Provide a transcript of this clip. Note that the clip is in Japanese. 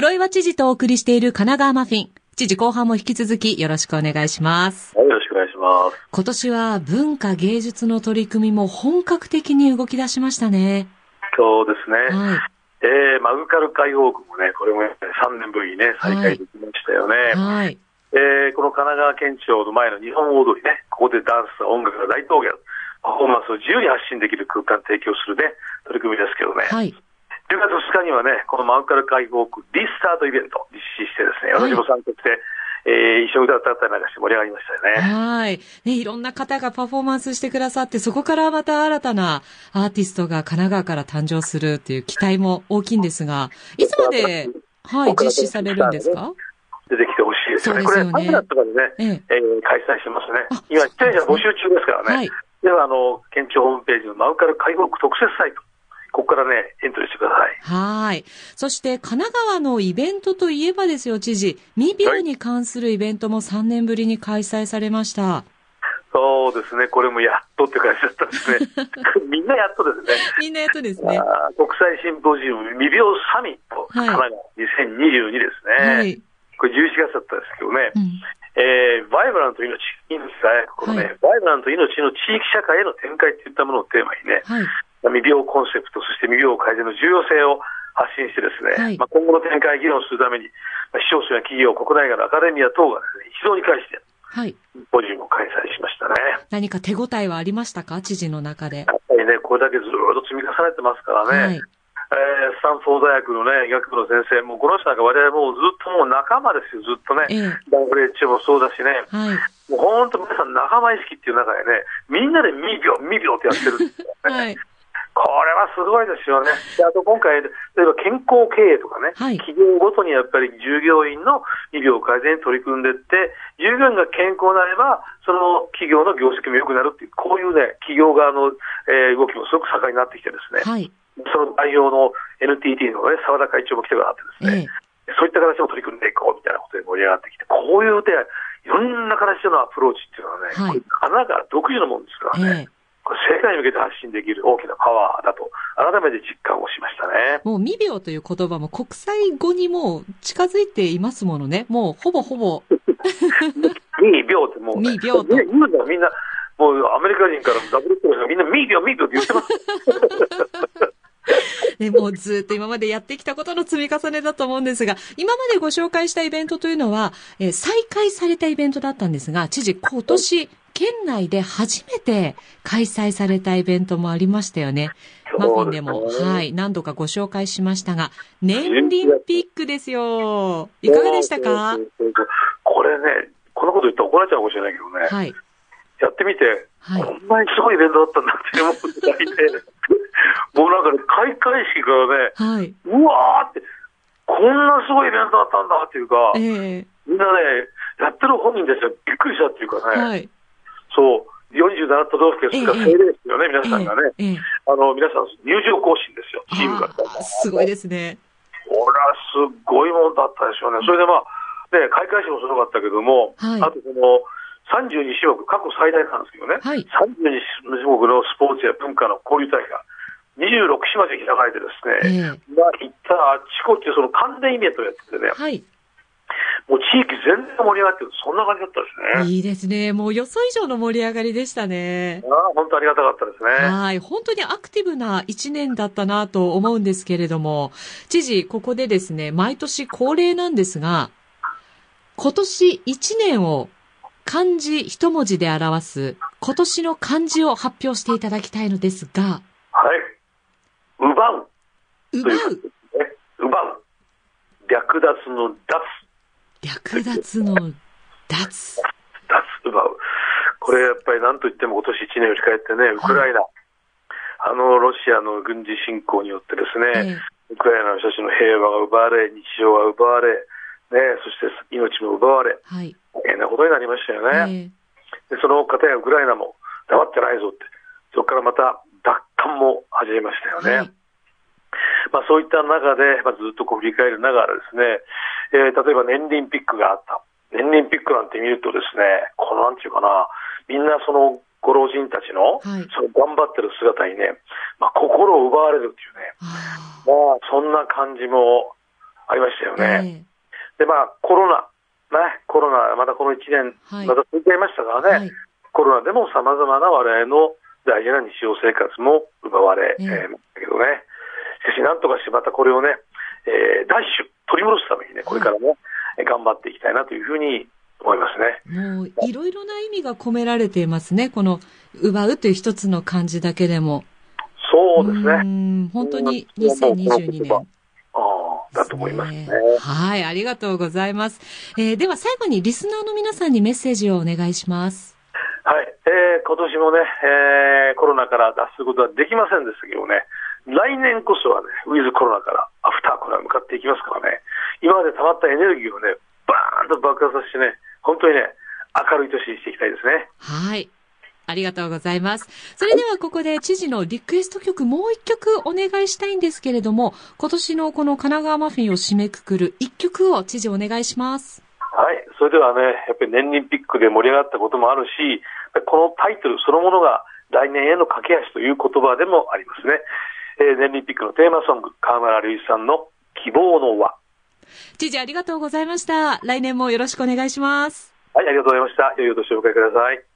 黒岩知事とお送りしている神奈川マフィン。知事後半も引き続きよろしくお願いします。はい、よろしくお願いします。今年は文化芸術の取り組みも本格的に動き出しましたね。そうですね。はい。えー、マグカル解放区もね、これも3年ぶりにね、再開できましたよね。はい。えー、この神奈川県庁の前の日本踊りね、ここでダンス、音楽が大統領、パフォーマンスを自由に発信できる空間を提供するね、取り組みですけどね。はい。10月2日にはね、このマウカル解放区リスタートイベント実施してですね、はい私も参加して、えー、一緒に歌ったりなんかして盛り上がりましたよね。はい。ね、いろんな方がパフォーマンスしてくださって、そこからまた新たなアーティストが神奈川から誕生するっていう期待も大きいんですが、いつまで、はい、実施されるんですか？出てきてほしいですよね。よねこれ、3月とかでね、ええ。えー開催してますねあ。今、出演者募集中ですからね。はい。では、あの、県庁ホームページのマウカル解放区特設サイト、ここからね、エントリーしてください。はい。そして、神奈川のイベントといえばですよ、知事。未病に関するイベントも3年ぶりに開催されました。そうですね、これもやっとって感じだったんですね。みんなやっとですね。みんなやっとですね。国際シンポジウム未病サミット、はい神奈川2022ですね。はい。これ11月だったんですけどね。うん。えー、バイブラント命、命このね、はいバイブラント命の地域社会への展開といったものをテーマにね、はい。未病コンセプト、そして未病改善の重要性を発信してですね、はいまあ、今後の展開を議論するために、まあ、市町村や企業、国内外のアカデミア等がですね、一堂に会して、はい。ポジを開催しましたね。何か手応えはありましたか？知事の中で。やっぱりね、これだけずっと積み重ねてますからね、はい。えースタンフォード大学のね、医学部の先生、もうこの人なんか我々もうずっともう仲間ですよ、ずっとね。ええ。WHO もそうだしね、はい。もう本当皆さん仲間意識っていう中でね、みんなで未病、未病ってやってるんですよね。はい。これはすごいですよね。であと今回、例えば健康経営とかね、はい企業ごとにやっぱり従業員の未病改善に取り組んでいって、従業員が健康になれば、その企業の業績も良くなるっていう、こういうね、企業側の、えー動きもすごく盛んになってきてですね、はい。その代表の NTT のね、澤田会長も来てくださってですえね、そういった形も取り組んでいこうみたいなことで盛り上がってきて、こういうね、いろんな形でのアプローチっていうのはね、はいこれ神奈川独自のもんですからえ。ね、え世界に向けて発信できる大きなパワーだと、改めて実感をしましたね。もう未病という言葉も国際語にもう近づいていますものね。もうほぼほぼ。未病ってもう、ね、未病とみんな言うんだよみんな、もうアメリカ人からも WHO がみんな未病、未病って言ってます。ね、もうずっと今までやってきたことの積み重ねだと思うんですが、今までご紹介したイベントというのは、えー再開されたイベントだったんですが、知事、今年、県内で初めて開催されたイベントもありましたよね。マフィンでも、はい、何度かご紹介しましたが、年輪ピックですよ。いかがでしたか？これね、このこと言ったら怒られちゃうかもしれないけどね、はい。やってみて、はいこんなにすごいイベントだったんだって思うぐらいで、もうなんかね、開会式からね、はい。うわーって、こんなすごいイベントだったんだっていうか、えみんなね、やってる本人ですよ、びっくりしたっていうかね、えはい。そう、47都道府県、それから政令ですよね、皆さんがね、あの、皆さん入場行進ですよ、チームが。すごいですね。これはすっごいもんだったでしょうね。それでまあ、ね、開会式もすごかったけども、はい。あとこの32種目、過去最大なんですけどね、はい。32種目のスポーツや文化の交流大会。が26市まで開かれてですね、ええ。まあ、行ったらあっちこっちでその関連イベントをやっててね、はい。もう地域全然盛り上がってる、そんな感じだったですね。いいですね。もう予想以上の盛り上がりでしたね。ああ、本当ありがたかったですね。はい。本当にアクティブな一年だったなと思うんですけれども、知事、ここでですね、毎年恒例なんですが、今年一年を漢字一文字で表す今年の漢字を発表していただきたいのですが、はい。奪う。奪うね。奪う。略奪の脱。略奪の脱。脱奪う。これやっぱり何と言っても今年1年を振り返ってね、ウクライナ、あのロシアの軍事侵攻によってですね、えウクライナの人たちの平和が奪われ、日常が奪われ、ね、そして命も奪われ、はい。大変なことになりましたよね。えでその方やウクライナも黙ってないぞって、そこからまた奪還も始めましたよね。はいまあ、そういった中で、まあ、ずっとこう振り返るながらですね、えー例えば年輪ピックがあった。年輪ピックなんて見るとですね、このなんていうかな、みんなそのご老人たちの、はいその頑張ってる姿にね、まあ、心を奪われるっていうね、あまあ、そんな感じもありましたよね。で、まあ、コロナ、ね、コロナ、またこの1年、はいまた続いていましたからね、はい。コロナでも様々な我々の大事な日常生活も奪われ、えええーましたけどね。しなんとかしてまたこれをね、えー、ダッシュ、取り戻すためにね、これからも、えー頑張っていきたいなというふうに思いますね。もう、いろいろな意味が込められていますね。この、奪うという一つの漢字だけでも。そうですね。ん本当にうんもうこの2022言葉年。だと思いますね。はい、ありがとうございます。えーでは最後にリスナーの皆さんにメッセージをお願いします。はい。えー、今年もね、えー、コロナから脱することはできませんでしたけどね、来年こそはね、ウィズコロナからアフターコロナに向かっていきますからね、今まで溜まったエネルギーをね、バーンと爆発させてね、本当にね、明るい年にしていきたいですね。はい。ありがとうございます。それではここで知事のリクエスト曲もう一曲お願いしたいんですけれども、今年のこの神奈川マフィンを締めくくる一曲を知事お願いします。はい。それではね、やっぱり年輪ピックで盛り上がったこともあるし、このタイトルそのものが来年への駆け足という言葉でもありますね。えー、年輪ピックのテーマソング、河村隆一さんの希望の輪。知事ありがとうございました。来年もよろしくお願いします。はい、ありがとうございました。良いお年をお迎えください。